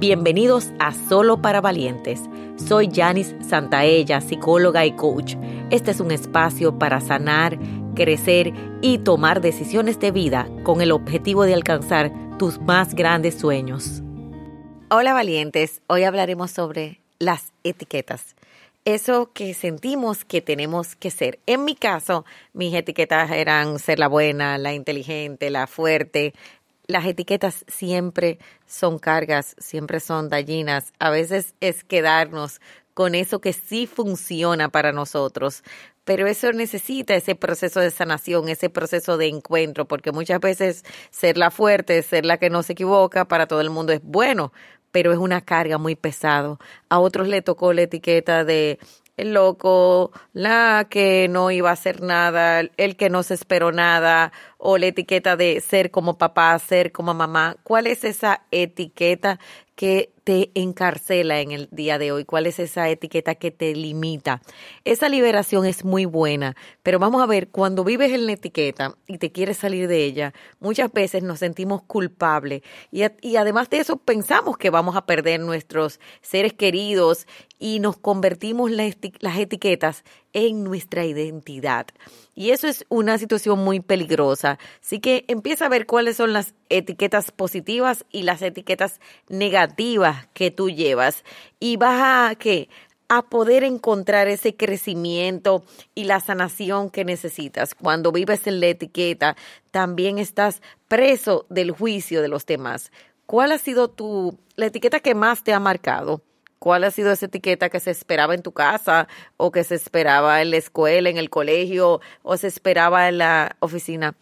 Bienvenidos a Solo para Valientes. Soy Janice Santaella, psicóloga y coach. Este es un espacio para sanar, crecer y tomar decisiones de vida con el objetivo de alcanzar tus más grandes sueños. Hola valientes, hoy hablaremos sobre las etiquetas. Eso que sentimos que tenemos que ser. En mi caso, mis etiquetas eran ser la buena, la inteligente, la fuerte, las etiquetas siempre son cargas, siempre son dañinas. A veces es quedarnos con eso que sí funciona para nosotros, pero eso necesita ese proceso de sanación, ese proceso de encuentro, porque muchas veces ser la fuerte, ser la que no se equivoca, para todo el mundo es bueno, pero es una carga muy pesado. A otros le tocó la etiqueta de el loco, la que no iba a hacer nada, el que no se esperó nada, o la etiqueta de ser como papá, ser como mamá. ¿Cuál es esa etiqueta que te encarcela en el día de hoy? ¿Cuál es esa etiqueta que te limita? Esa liberación es muy buena, pero vamos a ver, cuando vives en la etiqueta y te quieres salir de ella, muchas veces nos sentimos culpables y, y además de eso pensamos que vamos a perder nuestros seres queridos y nos convertimos las etiquetas en nuestra identidad. Y eso es una situación muy peligrosa. Así que empieza a ver cuáles son las etiquetas positivas y las etiquetas negativas que tú llevas. Y vas a ¿qué? a poder encontrar ese crecimiento y la sanación que necesitas. Cuando vives en la etiqueta, también estás preso del juicio de los demás. ¿Cuál ha sido tu la etiqueta que más te ha marcado? ¿Cuál ha sido esa etiqueta que se esperaba en tu casa o que se esperaba en la escuela, en el colegio o se esperaba en la oficina?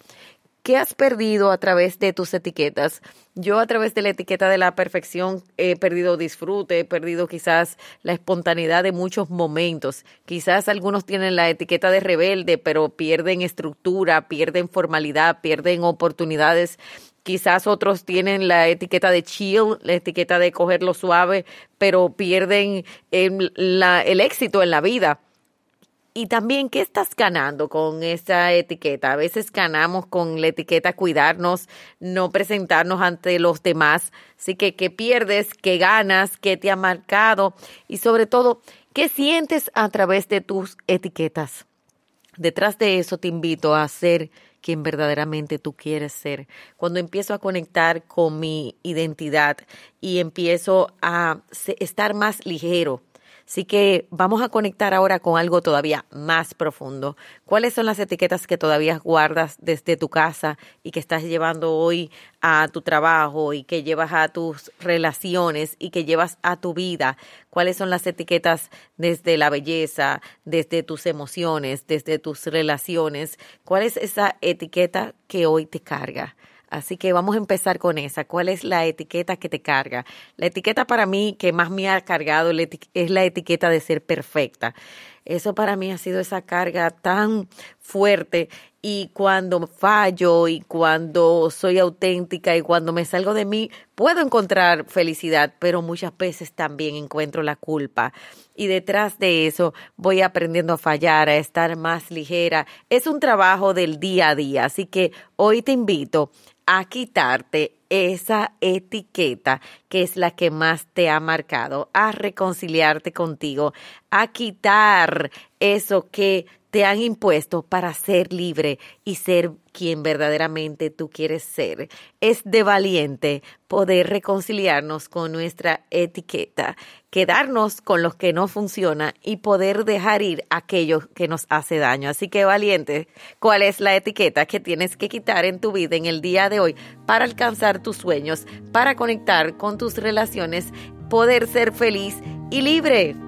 ¿Qué has perdido a través de tus etiquetas? Yo a través de la etiqueta de la perfección he perdido disfrute, he perdido quizás la espontaneidad de muchos momentos. Quizás algunos tienen la etiqueta de rebelde, pero pierden estructura, pierden formalidad, pierden oportunidades Quizás otros tienen la etiqueta de chill, la etiqueta de cogerlo suave, pero pierden el, el éxito en la vida. Y también, ¿qué estás ganando con esa etiqueta? A veces ganamos con la etiqueta cuidarnos, no presentarnos ante los demás. Así que, ¿qué pierdes? ¿Qué ganas? ¿Qué te ha marcado? Y sobre todo, ¿qué sientes a través de tus etiquetas? Detrás de eso te invito a hacer quien verdaderamente tú quieres ser. Cuando empiezo a conectar con mi identidad y empiezo a estar más ligero, Así que vamos a conectar ahora con algo todavía más profundo. ¿Cuáles son las etiquetas que todavía guardas desde tu casa y que estás llevando hoy a tu trabajo y que llevas a tus relaciones y que llevas a tu vida? ¿Cuáles son las etiquetas desde la belleza, desde tus emociones, desde tus relaciones? ¿Cuál es esa etiqueta que hoy te carga? Así que vamos a empezar con esa. ¿Cuál es la etiqueta que te carga? La etiqueta para mí que más me ha cargado es la etiqueta de ser perfecta. Eso para mí ha sido esa carga tan fuerte y cuando fallo y cuando soy auténtica y cuando me salgo de mí, puedo encontrar felicidad, pero muchas veces también encuentro la culpa. Y detrás de eso voy aprendiendo a fallar, a estar más ligera. Es un trabajo del día a día, así que hoy te invito a quitarte esa etiqueta que es la que más te ha marcado, a reconciliarte contigo, a quitar eso que te han impuesto para ser libre y ser quien verdaderamente tú quieres ser. Es de valiente poder reconciliarnos con nuestra etiqueta, quedarnos con los que no funciona y poder dejar ir aquello que nos hace daño. Así que valiente, ¿cuál es la etiqueta que tienes que quitar en tu vida en el día de hoy para alcanzar tus sueños, para conectar con tus relaciones, poder ser feliz y libre?